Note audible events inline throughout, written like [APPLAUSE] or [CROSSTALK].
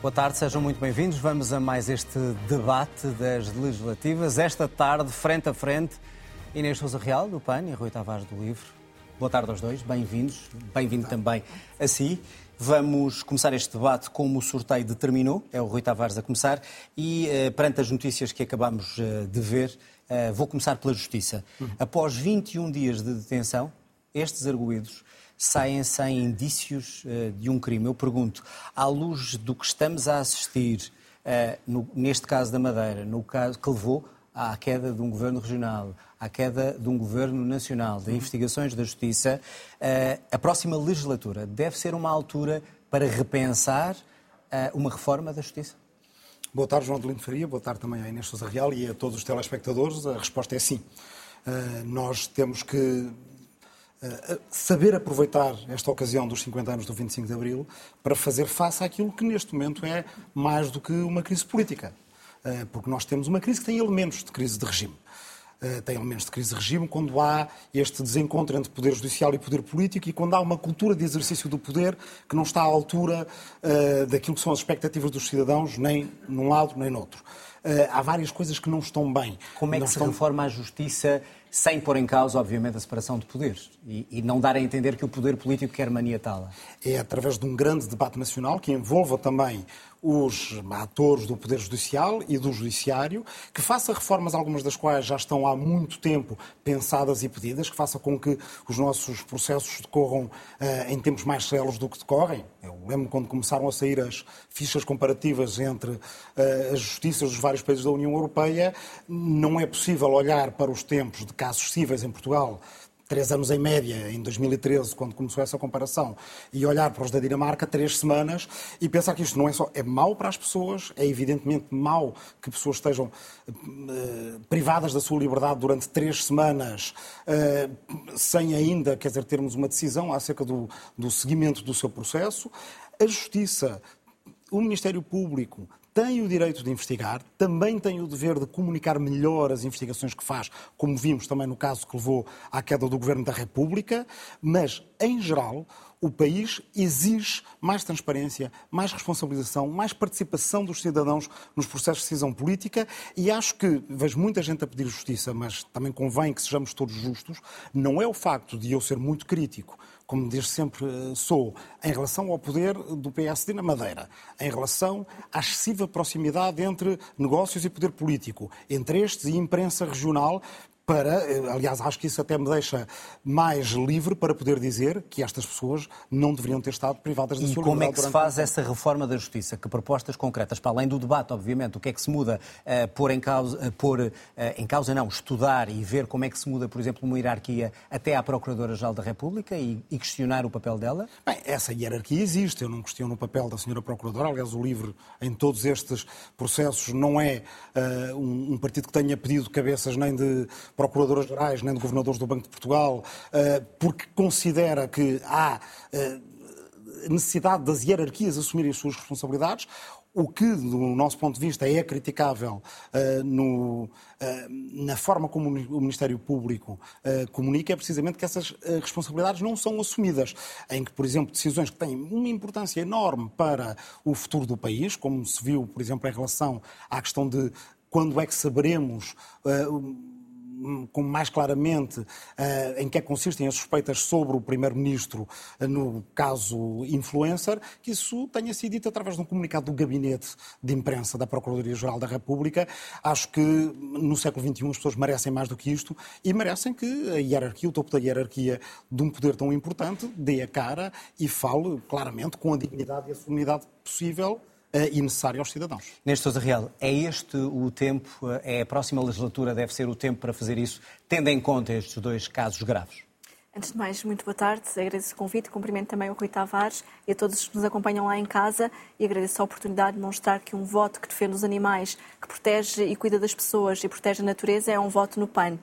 Boa tarde, sejam muito bem-vindos. Vamos a mais este debate das legislativas. Esta tarde, frente a frente, Inês Sousa Real, do PAN, e Rui Tavares, do LIVRE. Boa tarde aos dois, bem-vindos. Bem-vindo também a si. Vamos começar este debate como o sorteio determinou, é o Rui Tavares a começar, e uh, perante as notícias que acabamos uh, de ver, uh, vou começar pela Justiça. Uhum. Após 21 dias de detenção, estes arguídos saem sem indícios uh, de um crime. Eu pergunto, à luz do que estamos a assistir, no, neste caso da Madeira, no caso que levou à queda de um governo regional, à queda de um governo nacional, de investigações da justiça, uh, a próxima legislatura deve ser uma altura para repensar uma reforma da justiça? Boa tarde, João de Lindo Faria. Boa tarde também à Inês Sousa Real e a todos os telespectadores. A resposta é sim. Nós temos que saber aproveitar esta ocasião dos 50 anos do 25 de Abril para fazer face àquilo que neste momento é mais do que uma crise política. Eh, porque nós temos uma crise que tem elementos de crise de regime. Eh, tem elementos de crise de regime quando há este desencontro entre poder judicial e poder político e quando há uma cultura de exercício do poder que não está à altura daquilo que são as expectativas dos cidadãos, nem num lado nem no outro. Há várias coisas que não estão bem. Como é que não se estão... reforma a justiça sem pôr em causa, obviamente, a separação de poderes e, e não dar a entender que o poder político quer maniatá-la. É através de um grande debate nacional que envolva também os atores do Poder Judicial e do Judiciário, que faça reformas, algumas das quais já estão há muito tempo pensadas e pedidas, que faça com que os nossos processos decorram uh, em tempos mais céleres do que decorrem. Eu lembro quando começaram a sair as fichas comparativas entre uh, as justiças dos vários países da União Europeia, não é possível olhar para os tempos de casos cíveis em Portugal três anos em média, em 2013, quando começou essa comparação, e olhar para os da Dinamarca, três semanas, e pensar que isto não é só. É mau para as pessoas, é evidentemente mau que pessoas estejam uh, privadas da sua liberdade durante três semanas, uh, sem ainda, quer dizer, termos uma decisão acerca do, do seguimento do seu processo. A Justiça o Ministério Público tem o direito de investigar, também tem o dever de comunicar melhor as investigações que faz, como vimos também no caso que levou à queda do Governo da República, mas, em geral, o país exige mais transparência, mais responsabilização, mais participação dos cidadãos nos processos de decisão política e acho que vejo muita gente a pedir justiça, mas também convém que sejamos todos justos. Não é o facto de eu ser muito crítico como desde sempre eh, sou, em relação ao poder do PSD na Madeira, em relação à excessiva proximidade entre negócios e poder político, entre estes e imprensa regional, para, aliás, acho que isso até me deixa mais livre para poder dizer que estas pessoas não deveriam ter estado privadas da e sua. E como é que se faz essa reforma da justiça? Que propostas concretas, para além do debate, obviamente, o que é que se muda? Uh, pôr, em causa, uh, pôr uh, em causa, não, estudar e ver como é que se muda, por exemplo, uma hierarquia até à Procuradora-Geral da República e, e, questionar o papel dela? Bem, essa hierarquia existe, eu não questiono o papel da senhora Procuradora, aliás, o LIVRE em todos estes processos não é um, um partido que tenha pedido cabeças nem de procuradoras gerais nem de governadores do Banco de Portugal, eh, porque considera que há eh, necessidade das hierarquias assumirem as suas responsabilidades, o que, do nosso ponto de vista, é criticável uh, no, uh, na forma como o Ministério Público uh, comunica é precisamente que essas responsabilidades não são assumidas. Em que, por exemplo, decisões que têm uma importância enorme para o futuro do país, como se viu, por exemplo, em relação à questão de quando é que saberemos com mais claramente uh, em que é que consistem as suspeitas sobre o Primeiro-Ministro uh, no caso influencer, que isso tenha sido dito através de um comunicado do Gabinete de Imprensa da Procuradoria-Geral da República. Acho que no século XXI as pessoas merecem mais do que isto e merecem que a hierarquia, o topo da hierarquia de um poder tão importante, dê a cara e fale claramente com a dignidade e a solenidade possível e necessário aos cidadãos. Neste Sousa Real, é este o tempo, é a próxima legislatura deve ser o tempo para fazer isso, tendo em conta estes dois casos graves? Antes de mais, muito boa tarde, agradeço o convite, cumprimento também o Rui Tavares e a todos que nos acompanham lá em casa e agradeço a oportunidade de mostrar que um voto que defende os animais, que protege e cuida das pessoas e protege a natureza é um voto no PAN.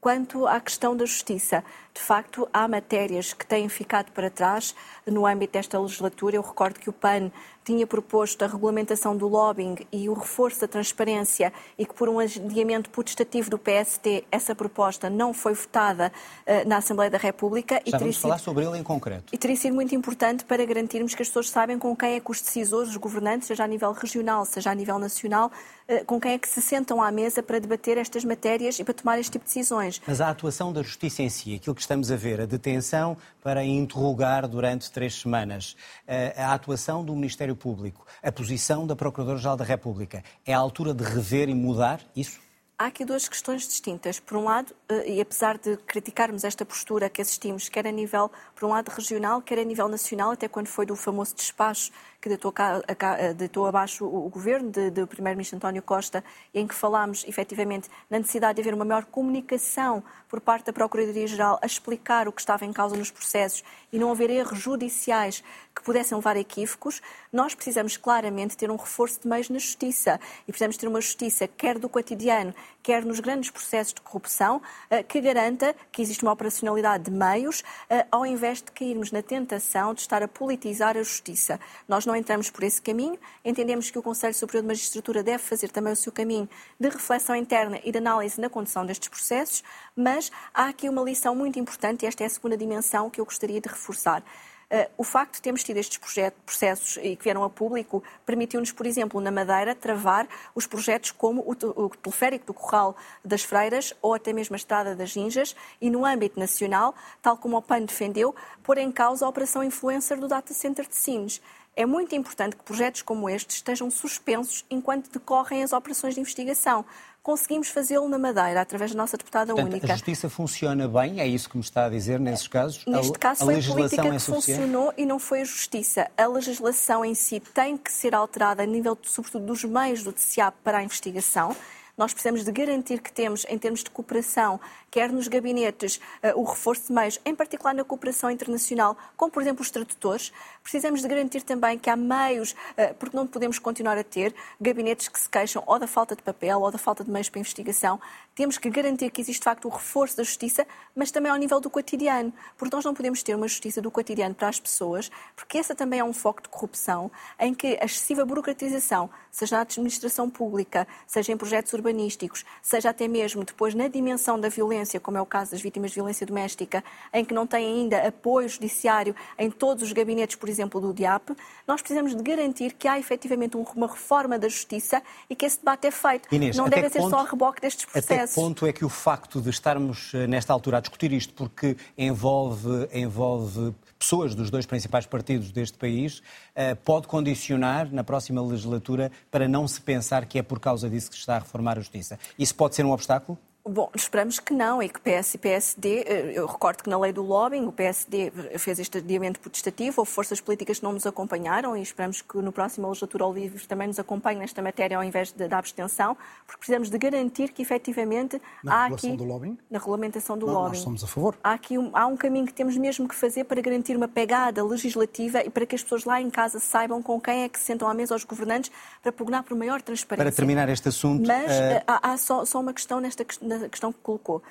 Quanto à questão da justiça, de facto, há matérias que têm ficado para trás no âmbito desta legislatura. Eu recordo que o PAN tinha proposto a regulamentação do lobbying e o reforço da transparência e que por um adiamento putestativo do PST essa proposta não foi votada uh, na Assembleia da República. Já e vamos falar sido, sobre ele em concreto. E teria sido muito importante para garantirmos que as pessoas sabem com quem é que os decisores, os governantes, seja a nível regional, seja a nível nacional, uh, com quem é que se sentam à mesa para debater estas matérias e para tomar este tipo de decisões. Mas a atuação da Justiça em si, aquilo que estamos a ver, a detenção para interrogar durante três semanas, uh, a atuação do Ministério Ministério Público, a posição da Procuradora-Geral da República, é a altura de rever e mudar isso? Há aqui duas questões distintas. Por um lado, eh, e apesar de criticarmos esta postura que assistimos, quer a nível, por um lado, regional, quer a nível nacional, até quando foi do famoso despacho que deitou, eh, deitou abaixo o governo do Primeiro-Ministro António Costa, em que falámos efetivamente na necessidade de haver uma maior comunicação por parte da Procuradoria-Geral a explicar o que estava em causa nos processos e não haver erros judiciais que pudessem levar a equívocos, nós precisamos claramente ter um reforço de meios na justiça e precisamos ter uma justiça, quer do cotidiano, quer nos grandes processos de corrupção, eh, que garanta que existe uma operacionalidade de meios, eh, ao invés de cairmos na tentação de estar a politizar a justiça. Nós não não entramos por esse caminho. Entendemos que o Conselho Superior de Magistratura deve fazer também o seu caminho de reflexão interna e de análise na condução destes processos, mas há aqui uma lição muito importante e esta é a segunda dimensão que eu gostaria de reforçar. Uh, o facto de termos tido estes processos e que vieram a público permitiu-nos, por exemplo, na Madeira, travar os projetos como o, o, teleférico do Corral das Freiras ou até mesmo a Estrada das Injas e, no âmbito nacional, tal como o PAN defendeu, pôr em causa a operação influencer do Data Center de Sines. É muito importante que projetos como estes estejam suspensos enquanto decorrem as operações de investigação. Conseguimos fazê-lo na Madeira, através da nossa deputada Portanto, única. A justiça funciona bem? É isso que me está a dizer nesses casos? Neste caso a, foi a política é que funcionou e não foi a justiça. A legislação em si tem que ser alterada a nível, sobretudo, dos meios do TCA para a investigação. Nós precisamos de garantir que temos, em termos de cooperação, quer nos gabinetes, uh, o reforço de meios, em particular na cooperação internacional, como por exemplo os tradutores. Precisamos de garantir também que há meios, uh, porque não podemos continuar a ter gabinetes que se queixam ou da falta de papel ou da falta de meios para investigação. Temos que garantir que existe de facto o reforço da justiça, mas também ao nível do cotidiano, porque nós não podemos ter uma justiça do cotidiano para as pessoas, porque essa também é um foco de corrupção, em que a excessiva burocratização, seja na administração pública, seja em projetos urbanísticos, seja até mesmo depois na dimensão da violência como é o caso das vítimas de violência doméstica, em que não têm ainda apoio judiciário em todos os gabinetes, por exemplo, do DIAP, nós precisamos de garantir que há efetivamente uma reforma da justiça e que esse debate é feito. Inês, não deve ser ponto, só reboque destes processos. Até que ponto é que o facto de estarmos eh, nesta altura a discutir isto, porque envolve, envolve pessoas dos dois principais partidos deste país, eh, pode condicionar na próxima legislatura para não se pensar que é por causa disso que se está a reformar a justiça? Isso pode ser um obstáculo? Bom, esperamos que não e que PS e PSD, eh, eu recordo que na lei do lobbying o PSD fez este adiamento protestativo, houve forças políticas que não nos acompanharam e esperamos que no próximo legislatura o LIVRE também nos acompanhe nesta matéria ao invés de, da abstenção, porque precisamos de garantir que efetivamente na há aqui... do lobbying? Na regulamentação do não, lobbying. Nós somos a favor. Há aqui um, há um caminho que temos mesmo que fazer para garantir uma pegada legislativa e para que as pessoas lá em casa saibam com quem é que se sentam à mesa os governantes para pugnar por maior transparência. Para terminar este assunto... Mas uh... há, há só, só uma questão nesta questão na questão que colocou.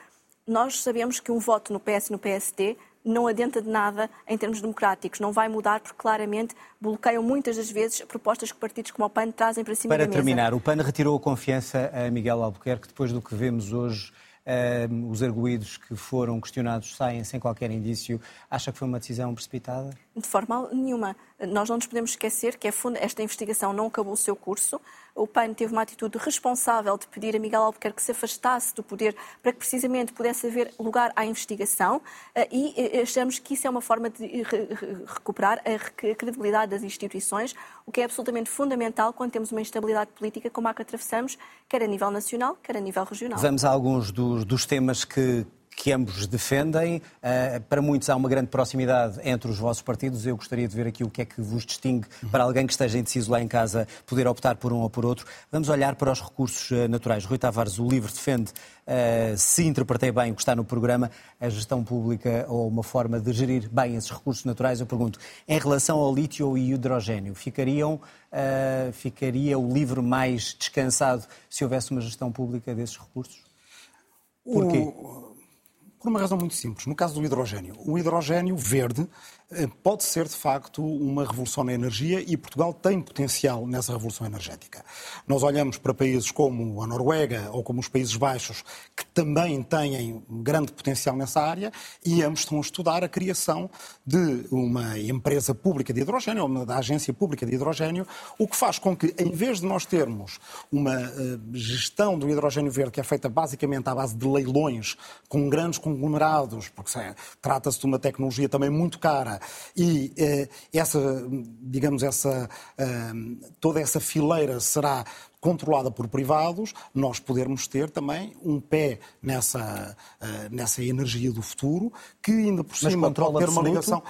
Nós sabemos que um voto no PS e no PSD não adianta de nada em termos democráticos, não vai mudar porque claramente bloqueiam muitas das vezes propostas que partidos como o PAN trazem para cima para da mesa. Para terminar, o PAN retirou a confiança a Miguel Albuquerque depois do que vemos hoje Uh, os arguídos que foram questionados saem sem qualquer indício. Acha que foi uma decisão precipitada? De forma nenhuma. Nós não nos podemos esquecer que esta investigação não acabou o seu curso o PAN teve uma atitude responsável de pedir a Miguel Albuquerque que se afastasse do poder para que precisamente pudesse haver lugar à investigação eh, e eh, achamos que isso é uma forma de recuperar a credibilidade das instituições, o que é absolutamente fundamental quando temos uma instabilidade política como a que atravessamos, quer a nível nacional, quer a nível regional. Vamos a alguns dos, dos temas que que ambos defendem. Uh, para muitos há uma grande proximidade entre os vossos partidos. Eu gostaria de ver aqui o que é que vos distingue para alguém que esteja indeciso lá em casa poder optar por um ou por outro. Vamos olhar para os recursos uh, naturais. Rui Tavares, o livro defende, uh, se interpretei bem o que está no programa, a gestão pública ou uma forma de gerir bem esses recursos naturais. Eu pergunto, em relação ao lítio e hidrogênio, ficariam, ficaria o livro mais descansado se houvesse uma gestão pública desses recursos? Porquê? O Por uma razão muito simples. No caso do hidrogênio, o hidrogênio verde pode ser, de facto, uma revolução na energia e Portugal tem potencial nessa revolução energética. Nós olhamos para países como a Noruega ou como os Países Baixos, que também têm grande potencial nessa área, e ambos estão a estudar a criação de uma empresa pública de hidrogênio, ou da agência pública de hidrogênio, o que faz com que, em vez de nós termos uma uh, gestão do hidrogênio verde que é feita basicamente à base de leilões com grandes conglomerados, porque trata-se de uma tecnologia também muito cara, e eh, essa, digamos, essa, eh, toda essa fileira será controlada por privados, nós podermos ter também um pé nessa, eh, nessa energia do futuro, que ainda por cima pode ter uma ligação.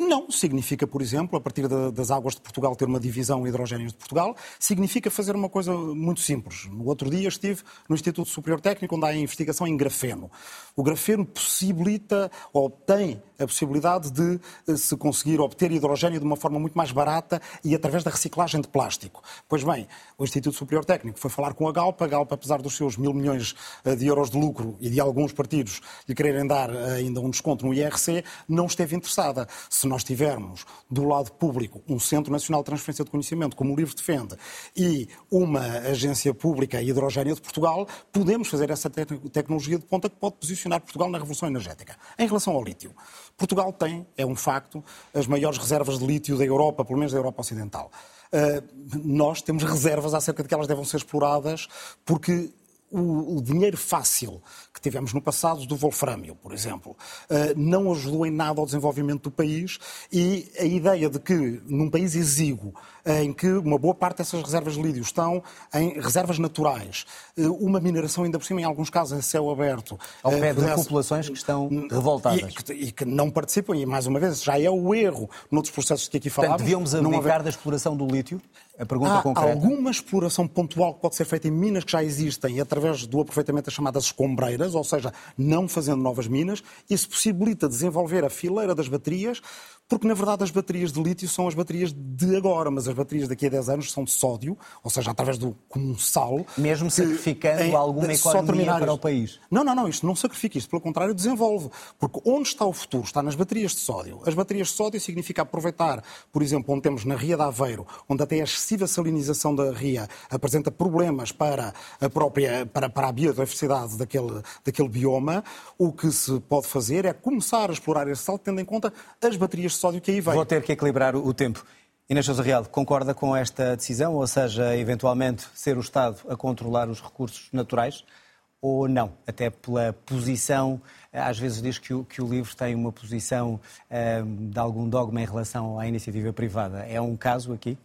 Não, significa, por exemplo, a partir das águas de Portugal ter uma divisão hidrogénios de Portugal, significa fazer uma coisa muito simples. No outro dia estive no Instituto Superior Técnico, onde há investigação em grafeno. O grafeno possibilita, ou tem a possibilidade de eh, se conseguir obter hidrogênio de uma forma muito mais barata e através da reciclagem de plástico. Pois bem, o Instituto Superior Técnico foi falar com a Galpa. A Galpa, apesar dos seus mil milhões eh, de euros de lucro e de alguns partidos lhe quererem dar eh, ainda um desconto no IRC, não esteve interessada. Se nós tivermos do lado público um Centro Nacional de Transferência de Conhecimento, como o LIVRE defende, e uma agência pública hidrogênio de Portugal, podemos fazer essa te tecnologia de ponta que pode posicionar Portugal na revolução energética. Em relação ao lítio, Portugal tem, é um facto, as maiores reservas de lítio da Europa, pelo menos da Europa Ocidental. Uh, nós temos reservas acerca de que elas devem ser exploradas, porque o, o, dinheiro fácil que tivemos no passado do Wolframio, por exemplo, uh, não ajudou em nada ao desenvolvimento do país e a ideia de que num país exíguo, em que uma boa parte dessas reservas de lídio estão em reservas naturais, uh, uma mineração ainda por cima, em alguns casos, em céu aberto. Ao pé de populações que estão revoltadas. E que, e que, não participam, e mais uma vez, já é o erro noutros processos que aqui falámos. Portanto, devíamos abdicar haver... da exploração do lítio? A pergunta Há concreta. alguma exploração pontual que pode ser feita em minas que já existem através do aproveitamento das chamadas escombreiras, ou seja, não fazendo novas minas. Isso possibilita desenvolver a fileira das baterias, porque na verdade as baterias de lítio são as baterias de agora, mas as baterias daqui a 10 anos são de sódio, ou seja, através do comum sal. Mesmo sacrificando em, alguma economia para o país. Não, não, não, isto não sacrifica, isto pelo contrário desenvolve. Porque onde está o futuro? Está nas baterias de sódio. As baterias de sódio significa aproveitar, por exemplo, onde temos na Ria de Aveiro, onde até a excessiva salinização da ria apresenta problemas para a própria, para, para a biodiversidade daquele, daquele bioma, o que se pode fazer é começar a explorar esse sal tendo em conta as baterias de sódio que aí vem. Vou ter que equilibrar o tempo. Inês Sousa Real, concorda com esta decisão, ou seja, eventualmente ser o Estado a controlar os recursos naturais, ou não? Até pela posição, às vezes diz que o, que o livro tem uma posição um, de algum dogma em relação à iniciativa privada. É um caso aqui?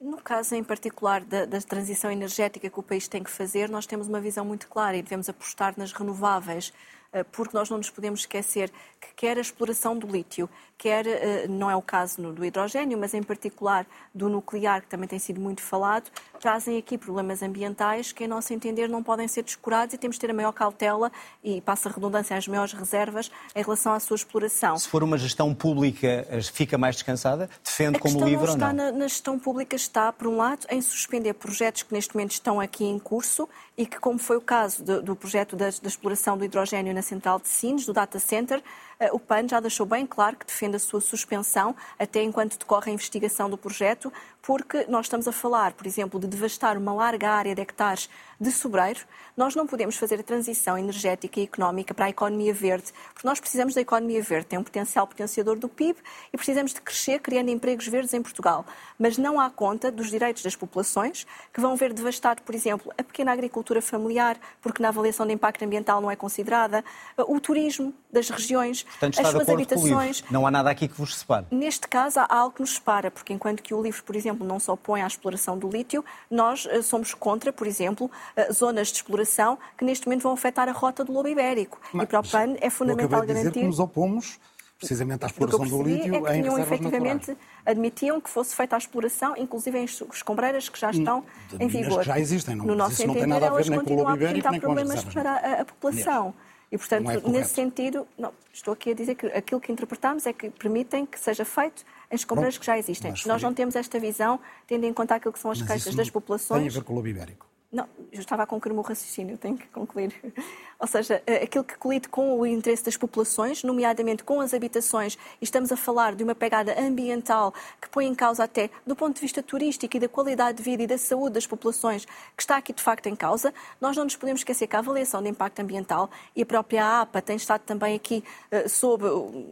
No caso em particular da, da, transição energética que o país tem que fazer, nós temos uma visão muito clara e devemos apostar nas renováveis, eh, porque nós não nos podemos esquecer que quer a exploração do lítio, quer, eh, não é o caso do hidrogênio, mas em particular do nuclear, que também tem sido muito falado, trazem aqui problemas ambientais que, a nosso entender, não podem ser descurados e temos de ter a maior cautela e, passa a redundância, as maiores reservas em relação à sua exploração. Se for uma gestão pública, fica mais descansada? Defende como livre ou não? Na, na gestão pública está, por um lado, em suspender projetos que neste momento estão aqui em curso e que, como foi o caso do, do projeto da, da exploração do hidrogênio na central de Sines, do data center, eh, o PAN já deixou bem claro que defende a sua suspensão até enquanto decorre a investigação do projeto, porque nós estamos a falar, por exemplo, de devastar uma larga área de hectares de sobreiro. Nós não podemos fazer a transição energética e económica para a economia verde, porque nós precisamos da economia verde, tem um potencial potenciador do PIB e precisamos de crescer criando empregos verdes em Portugal. Mas não há conta dos direitos das populações, que vão ver devastado, por exemplo, a pequena agricultura familiar, porque na avaliação de impacto ambiental não é considerada, o turismo das regiões, Portanto, as suas habitações. Não há nada aqui que vos separe. Neste caso, há algo que nos separa, porque enquanto que o livro, por exemplo, não se opõe à exploração do lítio, nós eh, somos contra, por exemplo, eh, zonas de exploração que neste momento vão afetar a rota do lobo ibérico. Mas, e para o PAN é fundamental garantir. Dizer que nos opomos precisamente à exploração do lítio é que em tinham, efetivamente naturais. admitiam que fosse feita a exploração, inclusive em escombreiras que já estão de em vigor. que já existem, não, no nosso isso não tem nada a ver nem com o lobo ibérico, nem com problemas para a, a população. E, portanto, é nesse sentido, não, estou aqui a dizer que aquilo que interpretamos é que permitem que seja feito em escombreiras que já existem. Nós não temos esta visão, tendo em conta aquilo que são as queixas das populações. Tem a ver com o ibérico. Não, eu estava a concluir o meu raciocínio, tenho que concluir. [LAUGHS] Ou seja, eh, aquilo que colide com o interesse das populações, nomeadamente com as habitações, e estamos a falar de uma pegada ambiental que põe em causa até, do ponto de vista turístico e da qualidade de vida e da saúde das populações, que está aqui de facto em causa, nós não nos podemos esquecer que a avaliação de impacto ambiental e a própria APA tem estado também aqui uh, sob,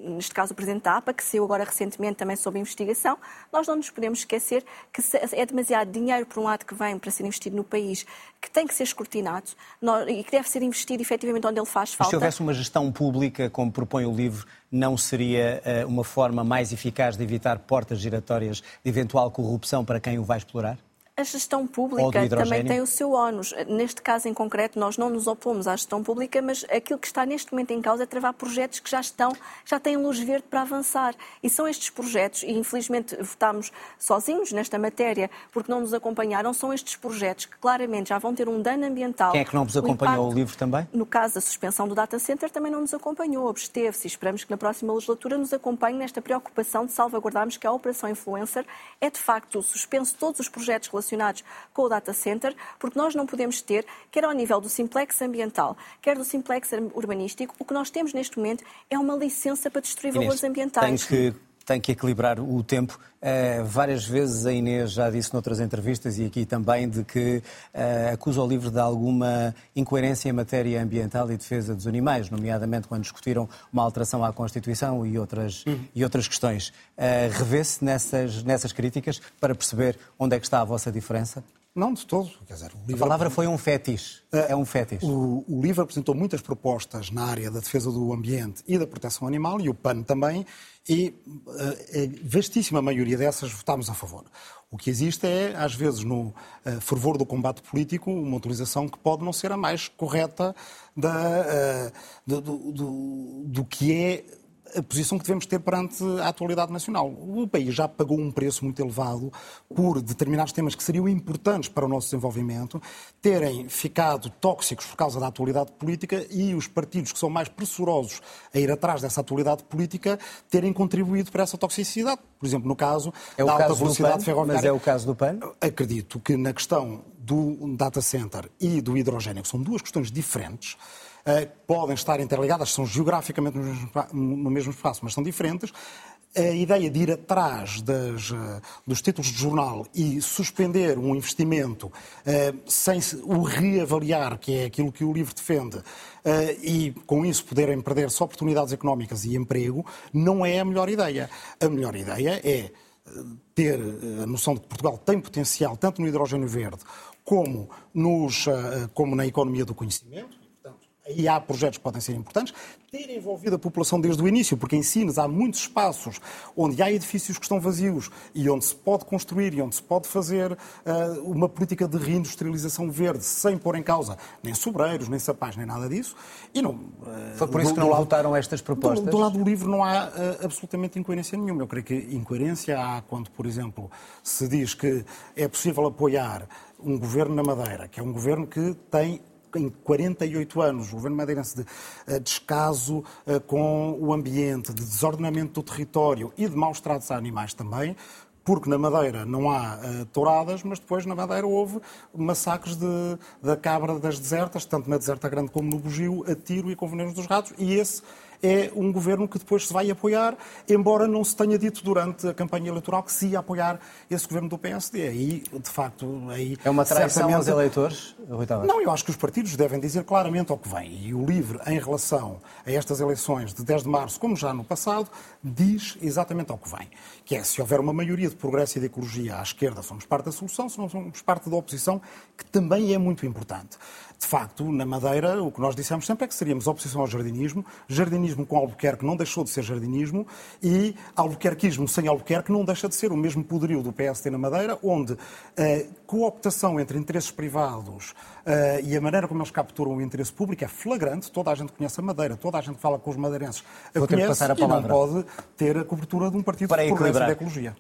neste caso o Presidente da APA, que saiu agora recentemente também sob investigação, nós não nos podemos esquecer que é demasiado dinheiro, por um lado, que vem para ser investido no país que tem que ser escrutinado e que deve ser investido efetivamente onde ele faz falta. Mas se houvesse uma gestão pública, como propõe o livro, não seria uh, uma forma mais eficaz de evitar portas giratórias de eventual corrupção para quem o vai explorar? A gestão pública também tem o seu ónus. Neste caso em concreto, nós não nos opomos à gestão pública, mas aquilo que está neste momento em causa é travar projetos que já estão, já têm luz verde para avançar. E são estes projetos, e infelizmente votámos sozinhos nesta matéria, porque não nos acompanharam, são estes projetos que claramente já vão ter um dano ambiental. Quem é que não vos acompanhou o, impacto, o livro também? No caso da suspensão do data center, também não nos acompanhou, absteve-se. Esperamos que na próxima legislatura nos acompanhe nesta preocupação de salvaguardarmos que a Operação Influencer é de facto suspenso todos os projetos relacionados relacionados com o data center, porque nós não podemos ter, quer ao nível do simplex ambiental, quer do simplex urbanístico, o que nós temos neste momento é uma licença para destruir Inês, valores ambientais. Tem que tem que equilibrar o tempo. Uh, várias vezes a Inês já disse noutras entrevistas e aqui também de que uh, acusa o livro de alguma incoerência em matéria ambiental e defesa dos animais, nomeadamente quando discutiram uma alteração à Constituição e outras, uhum. e outras questões. Uh, Revê-se nessas, nessas críticas para perceber onde é que está a vossa diferença? Não, de todo. Quer dizer, a palavra foi um fetiche. É, é um fetiche. O, o, livro apresentou muitas propostas na área da defesa do ambiente e da proteção animal, e o PAN também, e a vastíssima maioria dessas votámos a favor. O que existe é, às vezes, no uh, fervor do combate político, uma utilização que pode não ser a mais correta da, do, do, do, do que é a posição que devemos ter perante a atualidade nacional. O país já pagou um preço muito elevado por determinados temas que seriam importantes para o nosso desenvolvimento terem ficado tóxicos por causa da atualidade política e os partidos que são mais pressurosos a ir atrás dessa atualidade política terem contribuído para essa toxicidade. Por exemplo, no caso é da alta velocidade PAN, ferroviária. Mas é o caso do PAN? Acredito que na questão do data center e do hidrogênio, que são duas questões diferentes, podem estar interligadas, são geograficamente no mesmo espaço, mas são diferentes. A ideia de ir atrás das, eh, dos títulos de jornal e suspender um investimento eh, sem o reavaliar, que é aquilo que o livro defende, e com isso poderem perder-se oportunidades económicas e emprego, não é a melhor ideia. A melhor ideia é ter a noção de que Portugal tem potencial tanto no hidrogênio verde como, nos, como na economia do conhecimento, Aí há projetos que podem ser importantes. Ter envolvido a população desde o início, porque em Sines há muitos espaços onde há edifícios que estão vazios e onde se pode construir e onde se pode fazer uh, uma política de reindustrialização verde sem pôr em causa nem sobreiros, nem sapais, nem nada disso. E não, uh, Foi por isso do, que não lado, votaram estas propostas? Do, do, lado do livro não há uh, absolutamente incoerência nenhuma. Eu creio que incoerência há quando, por exemplo, se diz que é possível apoiar um governo na Madeira, que é um governo que tem em 48 anos, o governo madeirense de eh, descaso eh, com o ambiente, de desordenamento do território e de maus tratos a animais também, porque na Madeira não há uh, touradas, mas depois na Madeira houve massacres de, da cabra das desertas, tanto na Deserta Grande como no Bugio, a tiro e com venenos dos ratos, e esse é um governo que depois se vai apoiar, embora não se tenha dito durante a campanha eleitoral que se ia apoiar esse governo do PSD. Aí, de facto, aí... É uma traição certamente... aos eleitores, Rui Tavares? Não, eu acho que os partidos devem dizer claramente ao que vem. E o LIVRE, em relação a estas eleições de 10 de março, como já no passado, diz exatamente ao que vem. Que é, se houver uma maioria de progresso e de ecologia à esquerda, somos parte da solução, se não somos parte da oposição, que também é muito importante. De facto, na Madeira, o que nós dissemos sempre é que seríamos oposição ao jardinismo, jardinismo com Albuquerque não deixou de ser jardinismo e albuquerquismo sem Albuquerque não deixa de ser o mesmo poderio do PSD na Madeira, onde a cooptação entre interesses privados uh, e a maneira como eles capturam o interesse público é flagrante. Toda a gente conhece a Madeira, toda a gente fala com os madeirenses Vou conhece a e não pode ter a cobertura de um partido Para de progresso da ecologia.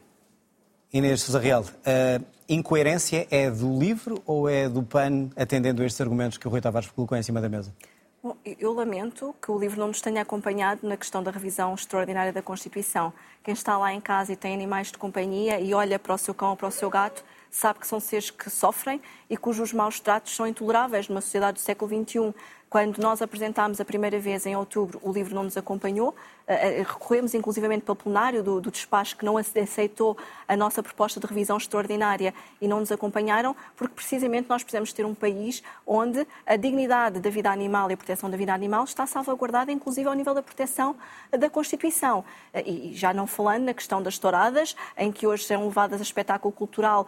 Inês Sousa Real, a incoerência é do livro ou é do PAN, atendendo a estes argumentos que o Rui Tavares colocou em cima da mesa? Bom, eu lamento que o livro não nos tenha acompanhado na questão da revisão extraordinária da Constituição. Quem está lá em casa e tem animais de companhia e olha para o seu cão ou para o seu gato sabe que são seres que sofrem e cujos maus tratos são intoleráveis numa sociedade do século XXI. Quando nós apresentámos a primeira vez em outubro, o livro não nos acompanhou. Eh, eh, recorremos inclusivamente para o plenário do, do despacho que não aceitou a nossa proposta de revisão extraordinária e não nos acompanharam, porque precisamente nós precisamos ter um país onde a dignidade da vida animal e a proteção da vida animal está salvaguardada, inclusive ao nível da proteção da Constituição. Eh, e já não falando na questão das touradas, em que hoje são levadas a espetáculo cultural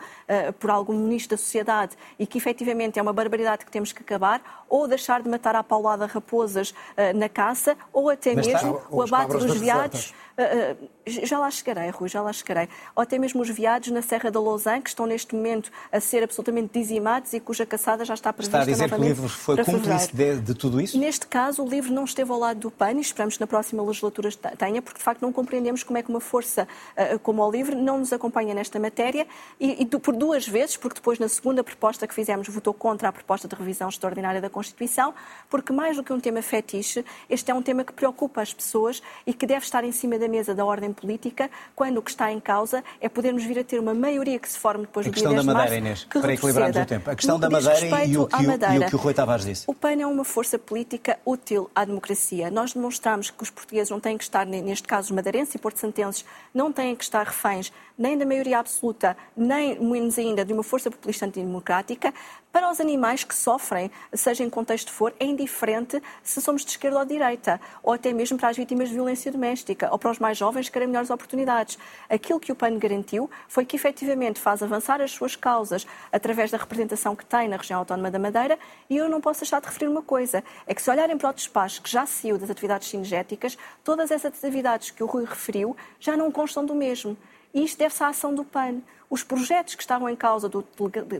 por algum ministro da sociedade e que efetivamente é uma barbaridade que temos que acabar, ou deixar de matar à paulada raposas uh, na caça, ou até Mas mesmo está, o abate dos veados. Uh, uh, já lá chegarei, Rui, já lá chegarei. Ou até mesmo os veados na Serra da Lausanne, que estão neste momento a ser absolutamente dizimados e cuja caçada já está prevista Está a dizer que o livro foi cúmplice de, de, tudo isso? Neste caso, o livro não esteve ao lado do PAN e esperamos que na próxima legislatura tenha, porque de facto não compreendemos como é que uma força uh, como o LIVRE não nos acompanha nesta matéria e, e, por duas vezes, porque depois na segunda proposta que fizemos votou contra a proposta de revisão extraordinária da Constituição, porque mais do que um tema fetiche, este é um tema que preocupa as pessoas e que deve estar em cima da mesa da ordem política, quando o que está em causa é podermos vir a ter uma maioria que se forme depois do dia 10 de março. A questão da Madeira, Inês, para equilibrarmos o tempo. A questão da Madeira e o, que Madeira, e o que o Rui Tavares disse. O PAN é uma força política útil à democracia. Nós demonstramos que os portugueses não têm que estar, neste caso os madeirenses e porto-santenses, não têm que estar reféns nem da maioria absoluta, nem menos ainda de uma força populista antidemocrática. Para os animais que sofrem, seja em contexto for, é indiferente se somos de esquerda ou de direita, ou até mesmo para as vítimas de violência doméstica, ou para os mais jovens que querem melhores oportunidades. Aquilo que o PAN garantiu foi que efetivamente faz avançar as suas causas através da representação que tem na região autónoma da Madeira, e eu não posso deixar de referir uma coisa, é que se olharem para o despacho que já saiu das atividades cinegéticas, todas essas atividades que o Rui referiu já não constam do mesmo. E isto deve-se à ação do PAN os projetos que estavam em causa do,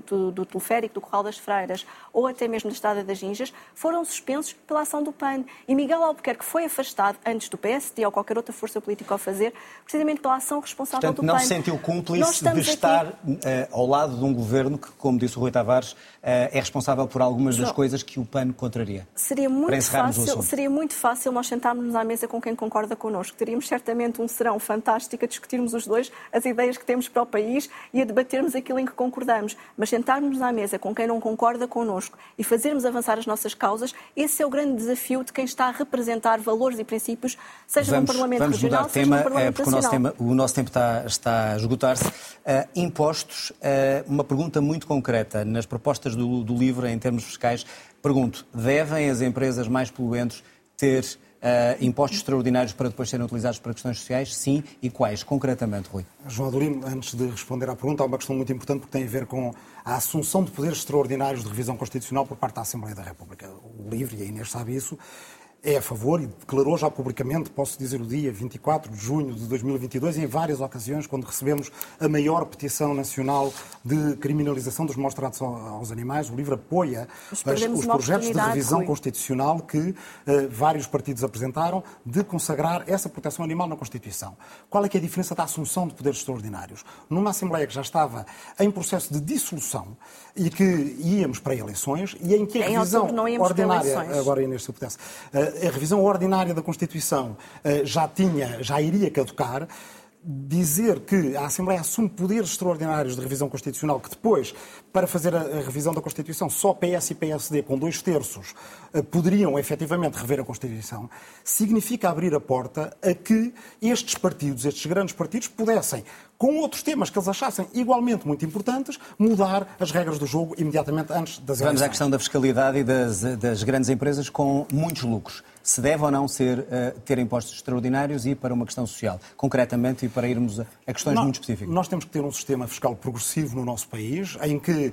do, do, teleférico do Corral das Freiras ou até mesmo da Estrada das Ginjas foram suspensos pela ação do PAN. E Miguel Albuquerque foi afastado antes do PSD ou qualquer outra força política a fazer, precisamente pela ação responsável Portanto, do PAN. não se sentiu cúmplice de estar uh, ao lado de um governo que, como disse o Rui Tavares, uh, é responsável por algumas das coisas que o PAN contraria. Seria muito, fácil, seria muito fácil nós sentarmos à mesa com quem concorda connosco. Teríamos certamente um serão fantástico a discutirmos os dois as ideias que temos para o país e a debatermos aquilo em que concordamos, mas sentarmos à mesa com quem não concorda connosco e fazermos avançar as nossas causas, esse é o grande desafio de quem está a representar valores e princípios, seja vamos, num Parlamento vamos regional, mudar seja num Parlamento é, porque nacional. O nosso, tema, o nosso tempo está, está a esgotar-se. Uh, impostos, uh, uma pergunta muito concreta. Nas propostas do, do livro, em termos fiscais, pergunto, devem as empresas mais poluentes ter Uh, impostos extraordinários para depois serem utilizados para questões sociais? Sim. E quais, concretamente, Rui? João Adolino, antes de responder à pergunta, há uma questão muito importante que tem a ver com a assunção de poderes extraordinários de revisão constitucional por parte da Assembleia da República. O LIVRE, e a Inês sabe isso, é a favor e declarou já publicamente, posso dizer o dia 24 de junho de 2022, em várias ocasiões, quando recebemos a maior petição nacional de criminalização dos maus tratos aos animais. O livro apoia os projetos de revisão foi. constitucional que uh, vários partidos apresentaram de consagrar essa proteção animal na Constituição. Qual é que é a diferença da assunção de poderes extraordinários? Numa Assembleia que já estava em processo de dissolução e que íamos para eleições e em que a em revisão ordinária, agora Inês, se uh, a revisão ordinária da Constituição eh, já tinha, já iria caducar, dizer que a Assembleia assume poderes extraordinários de revisão constitucional, que depois, para fazer a, revisão da Constituição, só PS e PSD, com dois terços, eh, poderiam efetivamente rever a Constituição, significa abrir a porta a que estes partidos, estes grandes partidos, pudessem, com outros temas que eles achassem igualmente muito importantes, mudar as regras do jogo imediatamente antes das eleições. Vamos à questão da fiscalidade e das, das grandes empresas com muitos lucros se deve ou não ser, uh, ter impostos extraordinários e para uma questão social, concretamente e para irmos a, a questões nós, muito específicas. Nós temos que ter um sistema fiscal progressivo no nosso país, em que uh,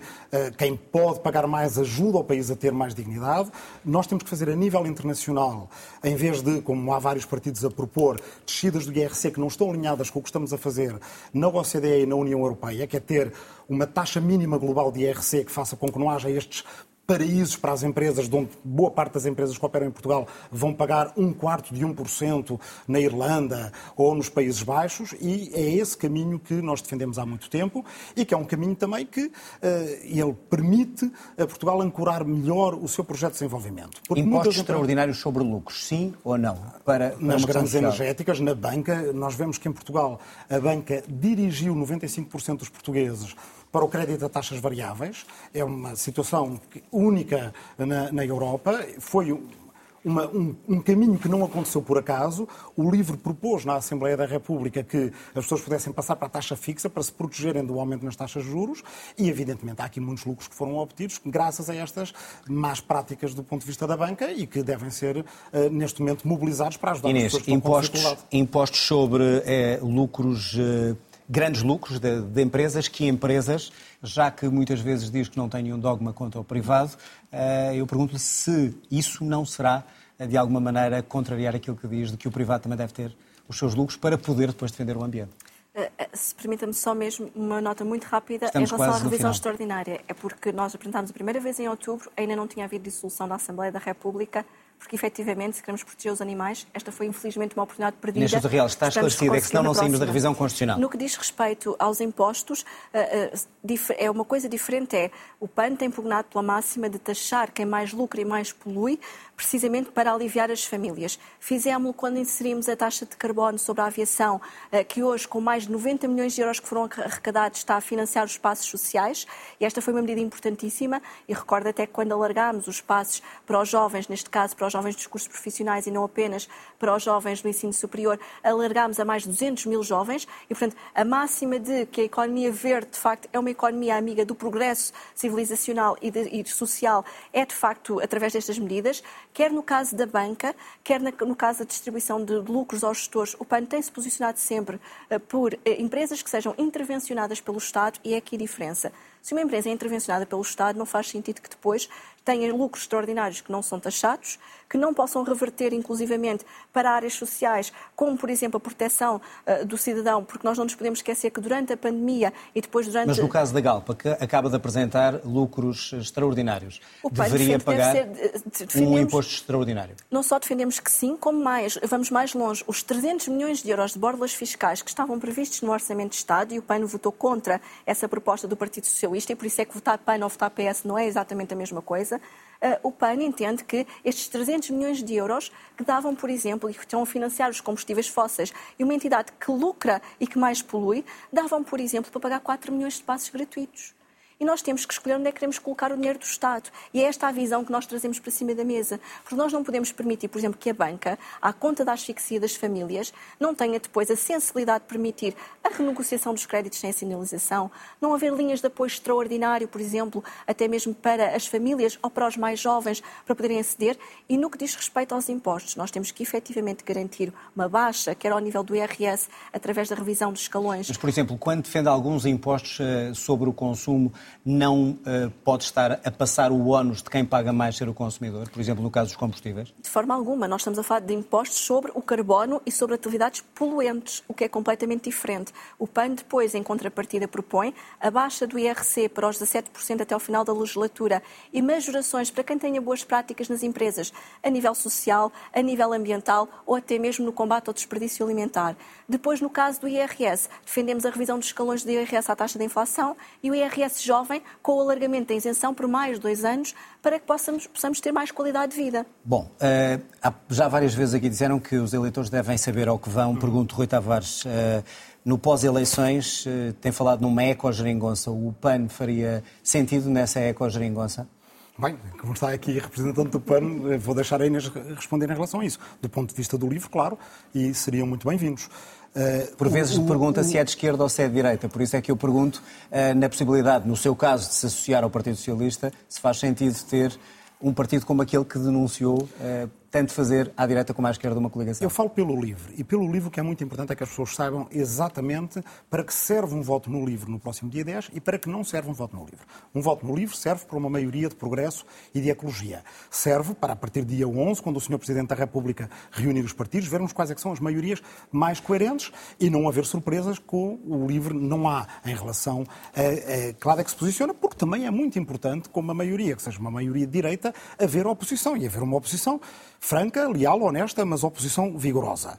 quem pode pagar mais ajuda o país a ter mais dignidade. Nós temos que fazer a nível internacional, em vez de, como há vários partidos a propor, descidas do IRC que não estão alinhadas com o que estamos a fazer na OCDE e na União Europeia, que é ter uma taxa mínima global de IRC que faça com que não haja estes paraísos para as empresas, de onde boa parte das empresas que operam em Portugal vão pagar um quarto de 1% na Irlanda ou nos Países Baixos, e é esse caminho que nós defendemos há muito tempo e que é um caminho também que uh, ele permite a Portugal ancorar melhor o seu projeto de desenvolvimento. Porque Impostos extraordinários sobre lucros, sim ou não? Para, Nas grandes energéticas, na banca, nós vemos que em Portugal a banca dirigiu 95% dos portugueses para o crédito a taxas variáveis. É uma situação única na, na Europa. Foi uma, um, um, caminho que não aconteceu por acaso. O LIVRE propôs na Assembleia da República que as pessoas pudessem passar para a taxa fixa para se protegerem do aumento nas taxas de juros e, evidentemente, há aqui muitos lucros que foram obtidos graças a estas más práticas do ponto de vista da banca e que devem ser, uh, neste momento, mobilizados para ajudar Inês, as pessoas que impostos, impostos sobre é, lucros, uh, grandes lucros de, de empresas, que empresas já que muitas vezes diz que não tem nenhum dogma contra o privado, eh, eu pergunto-lhe se isso não será, eh, de alguma maneira, contrariar aquilo que diz de que o privado também deve ter os seus lucros para poder depois defender o ambiente. Eh, se permita-me só mesmo uma nota muito rápida Estamos em relação à revisão extraordinária. É porque nós apresentámos a primeira vez em outubro, ainda não tinha havido dissolução da Assembleia da República, porque efetivamente, se queremos proteger os animais, esta foi infelizmente uma oportunidade perdida. Neste Real, está esclarecido, é que senão não saímos da revisão constitucional. No que diz respeito aos impostos, eh, eh, é uma coisa diferente, é o PAN tem pugnado pela máxima de taxar quem mais lucra e mais polui, precisamente para aliviar as famílias. Fizemos quando inserimos a taxa de carbono sobre a aviação, eh, que hoje, com mais de 90 milhões de euros que foram arrecadados, está a financiar os espaços sociais, e esta foi uma medida importantíssima, e recordo até que quando alargámos os espaços para os jovens, neste caso para os jovens dos cursos profissionais e não apenas para os jovens do ensino superior, alargámos a mais de 200 mil jovens e, portanto, a máxima de que a economia verde, de facto, é uma economia amiga do progresso civilizacional e, de, e social, é, de facto, através destas medidas, quer no caso da banca, quer no caso da distribuição de lucros aos gestores. O PAN tem-se posicionado sempre uh, por uh, empresas que sejam intervencionadas pelo Estado e é aqui a diferença. Se uma empresa é intervencionada pelo Estado, não faz sentido que depois tenham lucros extraordinários que não são taxados, que não possam reverter inclusivamente para áreas sociais, como por exemplo a proteção uh, do cidadão, porque nós não nos podemos esquecer que durante a pandemia e depois durante... Mas no caso da Galpa, que acaba de apresentar lucros extraordinários, o deveria pagar ser, um imposto extraordinário? Não só defendemos que sim, como mais, vamos mais longe. Os 300 milhões de euros de borlas fiscais que estavam previstos no Orçamento de Estado, e o PAN votou contra essa proposta do Partido Socialista, e por isso é que votar PAN ou votar PS não é exatamente a mesma coisa, uh, o PAN entende que estes 300 milhões de euros que davam, por exemplo, e que estão a financiar os combustíveis fósseis e uma entidade que lucra e que mais polui, davam, por exemplo, para pagar 4 milhões de passos gratuitos e nós temos que escolher onde é que queremos colocar o dinheiro do Estado. E é esta a visão que nós trazemos para cima da mesa. Porque nós não podemos permitir, por exemplo, que a banca, à conta da asfixia das famílias, não tenha depois a sensibilidade de permitir a renegociação dos créditos sem sinalização, não haver linhas de apoio extraordinário, por exemplo, até mesmo para as famílias ou para os mais jovens, para poderem aceder. E no que diz respeito aos impostos, nós temos que efetivamente garantir uma baixa, quer ao nível do IRS, através da revisão dos escalões. Mas, por exemplo, quando defende alguns impostos eh, sobre o consumo, não uh, pode estar a passar o ónus de quem paga mais ser o consumidor, por exemplo, no caso dos combustíveis? De forma alguma. Nós estamos a falar de impostos sobre o carbono e sobre atividades poluentes, o que é completamente diferente. O PAN depois, em contrapartida, propõe a baixa do IRC para os 17% até ao final da legislatura e majorações para quem tenha boas práticas nas empresas, a nível social, a nível ambiental ou até mesmo no combate ao desperdício alimentar. Depois, no caso do IRS, defendemos a revisão dos escalões do IRS à taxa de inflação e o IRS jovem com o alargamento da isenção por mais dois anos para que possamos, possamos ter mais qualidade de vida. Bom, uh, já várias vezes aqui disseram que os eleitores devem saber ao que vão. Pergunto, Rui Tavares, uh, no pós-eleições uh, tem falado numa eco-geringonça. O PAN faria sentido nessa eco-geringonça? Bem, como está aqui representante do PAN, vou deixar a Inês responder em relação a isso. Do ponto de vista do livro, claro, e seriam muito bem-vindos. Uh, por vezes pergunta se é de esquerda ou se é de direita, por isso é que eu pergunto uh, na possibilidade, no seu caso, de se associar ao Partido Socialista, se faz sentido ter um partido como aquele que denunciou uh, tanto fazer à direita como à esquerda uma coligação? Eu falo pelo livro. E pelo livro o que é muito importante é que as pessoas saibam exatamente para que serve um voto no livro no próximo dia 10 e para que não serve um voto no livro. Um voto no livro serve para uma maioria de progresso e de ecologia. Serve para, a partir do dia 11, quando o Sr. Presidente da República reunir os partidos, vermos quais é são as maiorias mais coerentes e não haver surpresas com o livro não há em relação a, a claro é que se posiciona, porque também é muito importante, como uma maioria, que seja uma maioria de direita, haver oposição. E haver uma oposição franca, leal, honesta, mas oposição vigorosa.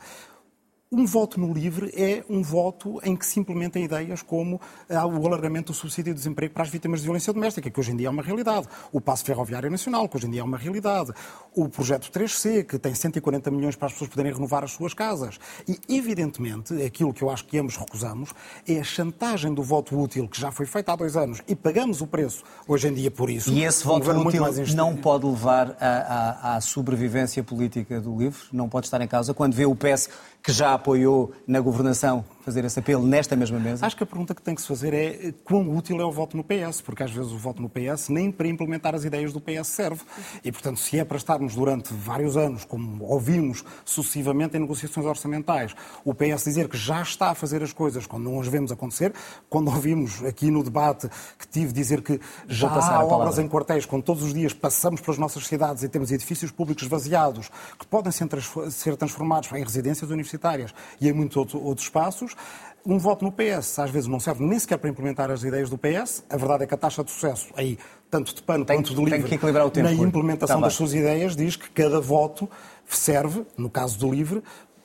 Um voto no LIVRE é um voto em que se implementam ideias como ah, o alargamento do subsídio de desemprego para as vítimas de violência doméstica, que hoje em dia é uma realidade. O passo ferroviário nacional, que hoje em dia é uma realidade. O projeto 3C, que tem 140 milhões para as pessoas poderem renovar as suas casas. E, evidentemente, aquilo que eu acho que ambos recusamos é a chantagem do voto útil, que já foi feita há dois anos, e pagamos o preço hoje em dia por isso. E esse voto útil não pode levar à, à, à sobrevivência política do LIVRE? Não pode estar em causa quando vê o PS que já apoiou na governação fazer esse apelo nesta mesma mesa? Acho que a pergunta que tem que se fazer é quão útil é o voto no PS, porque às vezes o voto no PS nem para implementar as ideias do PS serve. E, portanto, se é para estarmos durante vários anos, como ouvimos sucessivamente em negociações orçamentais, o PS dizer que já está a fazer as coisas quando não as vemos acontecer, quando ouvimos aqui no debate que tive dizer que já há obras em quartéis, quando todos os dias passamos pelas nossas cidades e temos edifícios públicos vaziados que podem ser transformados em residências universitárias e em muitos outros espaços, um voto no PS às vezes não serve nem sequer para implementar as ideias do PS. A verdade é que a taxa de sucesso aí, tanto de PAN tem, quanto do LIVRE, na implementação tá das suas ideias, diz que cada voto serve, no caso do LIVRE,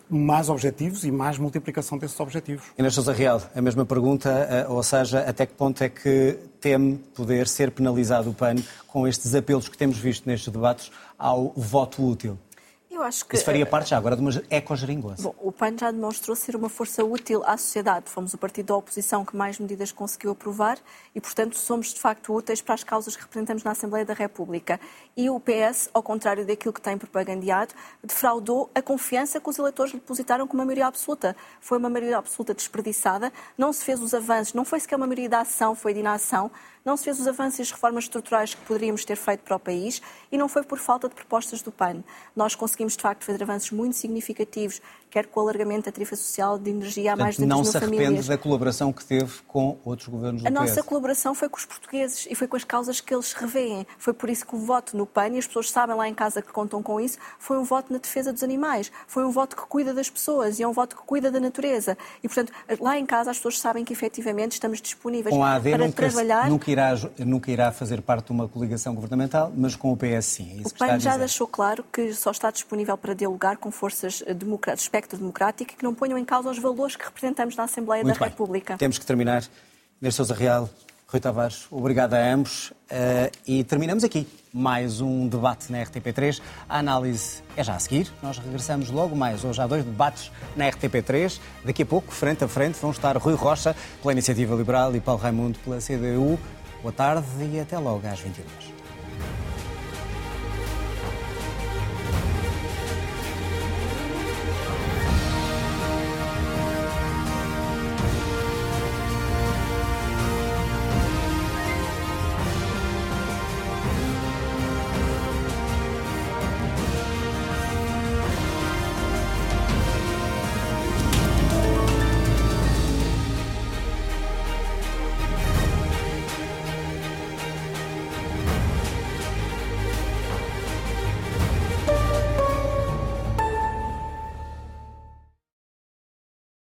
mais objetivos e mais multiplicação desses objetivos. Inês Sousa Real, a mesma pergunta, eh, ou seja, até que ponto é que teme poder ser penalizado o PAN com estes apelos que temos visto nestes debates ao voto útil? Eu acho que... Isso faria parte já agora de uma ecogeringonça. Bom, o PAN já demonstrou ser uma força útil à sociedade. Fomos o partido da oposição que mais medidas conseguiu aprovar e, portanto, somos de facto úteis para as causas que representamos na Assembleia da República. E o PS, ao contrário daquilo que tem propagandeado, defraudou a confiança que os eleitores lhe depositaram com uma maioria absoluta. Foi uma maioria absoluta desperdiçada, não se fez os avanços, não foi sequer uma maioria de ação, foi de inação não se fez os avanços e as reformas estruturais que poderíamos ter feito para o país e não foi por falta de propostas do PAN. Nós conseguimos, de facto, fazer avanços muito significativos quer com o alargamento da tarifa social de energia a mais de 200 mil famílias. Não se arrepende da colaboração que teve com outros governos do A nossa colaboração foi com os portugueses e foi com as causas que eles revêem. Foi por isso que o voto no PAN, e as pessoas sabem lá em casa que contam com isso, foi um voto na defesa dos animais, foi um voto que cuida das pessoas e é um voto que cuida da natureza. E, portanto, lá em casa as pessoas sabem que efetivamente estamos disponíveis com a AD para nunca, trabalhar. Nunca irá, nunca irá fazer parte de uma coligação governamental, mas com o PS sim. É o PAN já deixou claro que só está disponível para dialogar com forças democráticas, espectro democrático que não ponham em causa os valores que representamos na Assembleia Muito da bem. República. Temos que terminar. Inês Sousa Real, Rui Tavares, obrigado a ambos. Uh, e terminamos aqui mais um debate na RTP3. A análise é já a seguir. Nós regressamos logo mais. Hoje há dois debates na RTP3. Daqui a pouco, frente a frente, vão estar Rui Rocha pela Iniciativa Liberal e Paulo Raimundo pela CDU. Boa tarde e até logo às 22